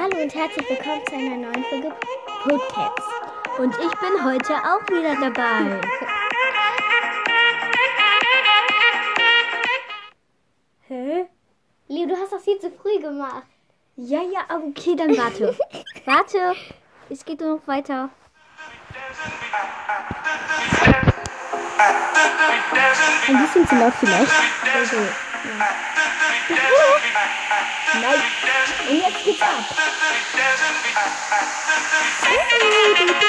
Hallo und herzlich willkommen zu einer neuen Folge Podcasts. Und ich bin heute auch wieder dabei. Hä? Leo, du hast das viel zu früh gemacht. Ja, ja, aber okay, dann warte. warte, es geht noch weiter. Ein bisschen zu laut vielleicht. Also, Nein. Und jetzt geht's ab. Das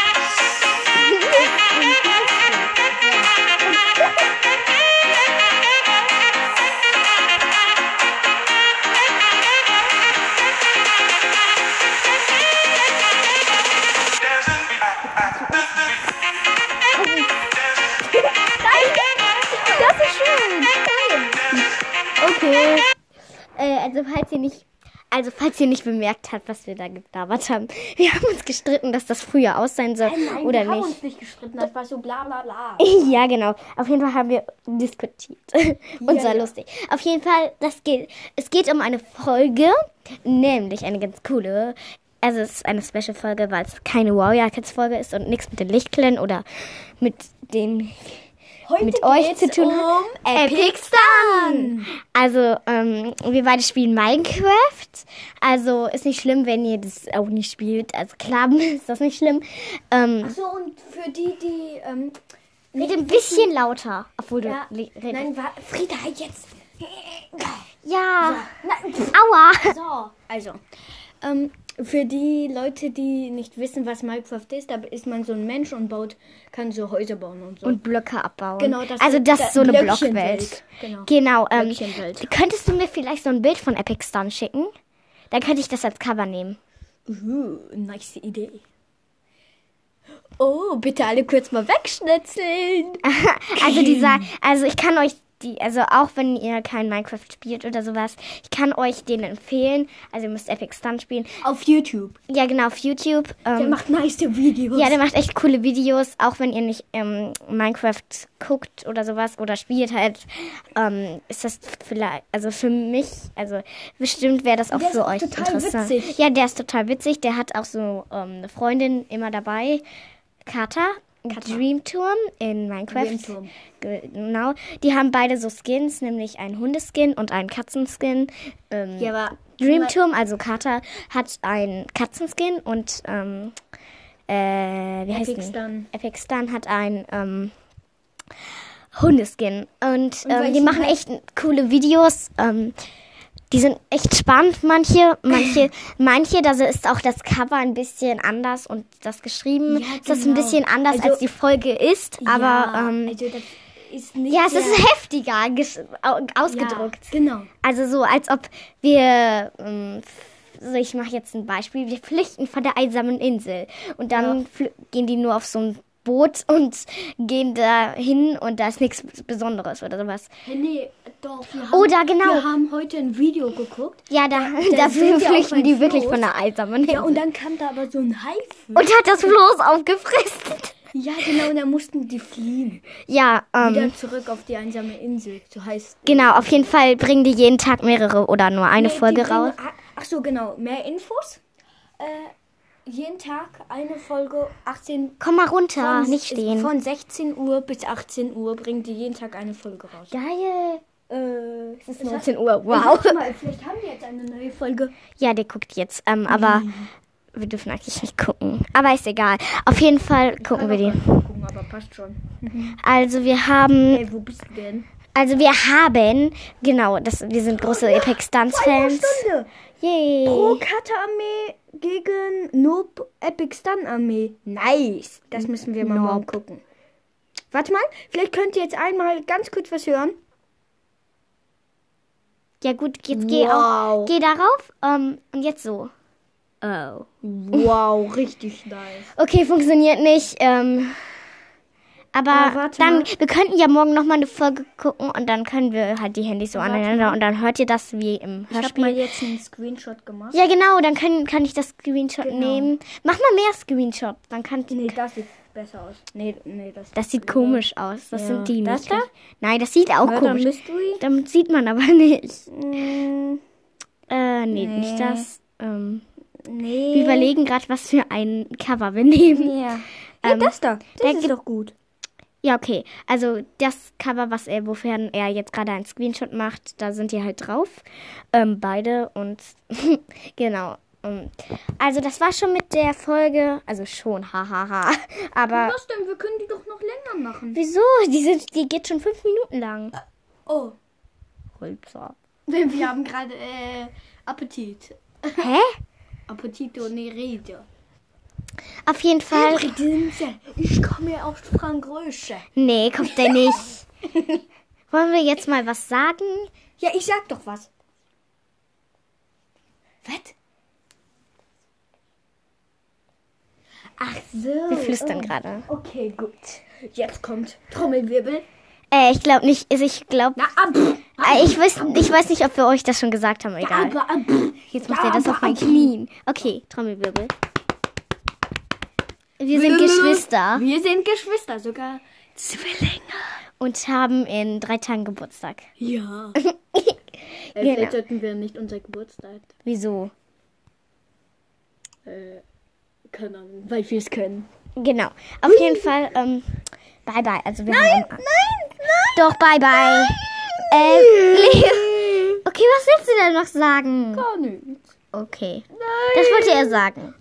also falls ihr nicht, also falls ihr nicht bemerkt habt, was wir da gelabert haben, wir haben uns gestritten, dass das früher aus sein soll Nein, oder wir haben nicht. uns nicht gestritten. Das war so bla bla bla. Ja, genau. Auf jeden Fall haben wir diskutiert. Und Ja, zwar ja. lustig. Auf jeden Fall, das geht, es geht um eine Folge, nämlich eine ganz coole. Also es ist eine Special-Folge, weil es keine Warrior Kids Folge ist und nichts mit den Lichtkellen oder mit den Heute mit euch zu tun um. Epic Stan. Also, ähm, wir beide spielen Minecraft. Also ist nicht schlimm, wenn ihr das auch nicht spielt. Also klar ist das nicht schlimm. Ähm, So, und für die, die. Ähm, red ein bisschen lauter, obwohl du ja, li- redest. nein, wa- Frieda, jetzt. Ja. Nein, Aua. So, also. Ähm, für die Leute, die nicht wissen, was Minecraft ist, da ist man so ein Mensch und baut, kann so Häuser bauen und so. Und Blöcke abbauen. Genau, das also das ist so eine. Blockwelt. Genau. Genau. Ähm, könntest du mir vielleicht so ein Bild von Epic Stun schicken? Dann könnte ich das als Cover nehmen. Uh, nice Idee. Oh, bitte alle kurz mal wegschnitzeln. Also dieser, also ich kann euch die, also auch wenn ihr kein Minecraft spielt oder sowas, ich kann euch den empfehlen. Also ihr müsst Epic Stun spielen. Auf YouTube. Ja, genau, auf YouTube. Der Ähm, macht nice Videos. ja, der macht echt coole Videos, auch wenn ihr nicht ähm, Minecraft guckt oder sowas oder spielt halt, ähm, ist das vielleicht, also für mich, also bestimmt wäre das auch Der für euch total interessant. witzig. Ja, der ist total witzig. Der hat auch so ähm, eine Freundin immer dabei, Dreamturm in Minecraft. Dreamturm. Genau. Die haben beide so Skins, nämlich einen Hundeskin und einen Katzenskin. Ähm, Ja, aber Dreamturm, also Kata, hat einen Katzenskin und ähm, äh, wie heißt Epic? Stun. Epic Stun hat einen ähm, Hundeskin. Und, ähm, die machen echt coole Videos. Ähm, die sind echt spannend, manche. Manche, manche, da ist auch das Cover ein bisschen anders und das geschrieben Ja, ist das ein genau. bisschen anders, Also- als die Folge ist. Aber ja, ähm, also ist ja, es ist heftiger ges- au- ausgedrückt. Ja, genau. Also so, als ob wir, ähm, so ich mache jetzt ein Beispiel, wir flüchten von der einsamen Insel und dann gehen die nur auf so ein Boot und gehen da hin und da ist nichts Besonderes oder sowas. Hey, nee, doch. Wir haben, Oder genau. Wir haben heute ein Video geguckt. Ja, da, da da flüchten die wirklich Floß. von der einsamen Insel. Ja, und dann kam da aber so ein Haifisch. und hat das Floß aufgefressen. Ja, genau, und dann mussten die fliehen. Ja, ähm, Wieder zurück auf die einsame Insel. So heißt genau, auf jeden Fall bringen die jeden Tag mehrere oder nur eine Nee, Folge raus. Ach so, genau. Mehr Infos. Äh, jeden Tag eine Folge 18 Komm mal runter, von, nicht stehen. Von 16 Uhr bis 18 Uhr bringen die jeden Tag eine Folge raus. Geil. Äh, Es ist 19 Uhr, wow. Mal, vielleicht haben wir jetzt eine neue Folge. Ja, der guckt jetzt, ähm, aber wir dürfen eigentlich nicht gucken. Aber ist egal. Auf jeden Fall gucken wir die. Gucken, aber passt schon. Also wir haben, Hey, wo bist du denn? also wir haben, genau, das, wir sind große Epic Stunts Eine Fans. Pro Kata-Armee gegen Noob Epic Stun Armee. Nice. Das müssen wir mal Nope. morgen gucken. Warte mal, vielleicht könnt ihr jetzt einmal ganz kurz was hören. Ja gut, jetzt geh Wow. auch, geh darauf. Ähm, und jetzt so. Oh. Wow, richtig nice. Okay, funktioniert nicht. Ähm, aber Aber dann, mal. wir könnten ja morgen nochmal eine Folge gucken und dann können wir halt die Handys so Warte aneinander mal. und dann hört ihr das wie im Ich habe Hörspiel. mal jetzt einen Screenshot gemacht. Ja, genau, dann kann, kann ich das Screenshot Genau. nehmen. Mach mal mehr Screenshot, dann kann Nee, das sieht besser aus. Nee, nee, das, Das sieht komisch aus. Das Ja. sind die Das nicht. da? Nein, das sieht auch Murder komisch. Mystery? Damit sieht man aber nicht. Mm, Äh, nee, Nee. nicht das. Ähm, Nee. Wir überlegen gerade, was für ein Cover wir nehmen. Ja. Ähm, das da. Das da ist doch gut. Ja, okay. Also das Cover, was er, wofern er jetzt gerade einen Screenshot macht, da sind die halt drauf. Ähm, beide und genau. Ähm, Also das war schon mit der Folge. Also schon, hahaha. Aber Was denn? Wir können die doch noch länger machen. wieso? Die, sind, die geht schon fünf Minuten lang. Oh. Holzer. Wir haben gerade äh, Appetit. Hä? Appetito Neride. Auf jeden Fall. Ich komme aus Frankreich. Nee, kommt der nicht. Wollen wir jetzt mal was sagen? Ja, ich sag doch was. Was? Ach so. Wir flüstern oh. gerade. Okay, gut. Jetzt kommt Trommelwirbel. Äh, ich glaube nicht. Also ich glaube. Äh, ich, weiß, ich weiß nicht, ob wir euch das schon gesagt haben. Egal. Jetzt macht er das auf meinen Knien. Okay, Trommelwirbel. Wir sind Geschwister Wir sind Geschwister, sogar Zwillinge. und haben in drei Tagen Geburtstag. Ja. äh, Genau. Vielleicht sollten wir nicht unser Geburtstag. Wieso? Äh, keine Ahnung, weil wir es können. Genau. Auf jeden Fall, ähm, bye bye. Also wir nein, haben nein, nein. Doch, bye bye. Äh. Okay, was willst du denn noch sagen? Gar nichts. Okay. Das wollte er sagen.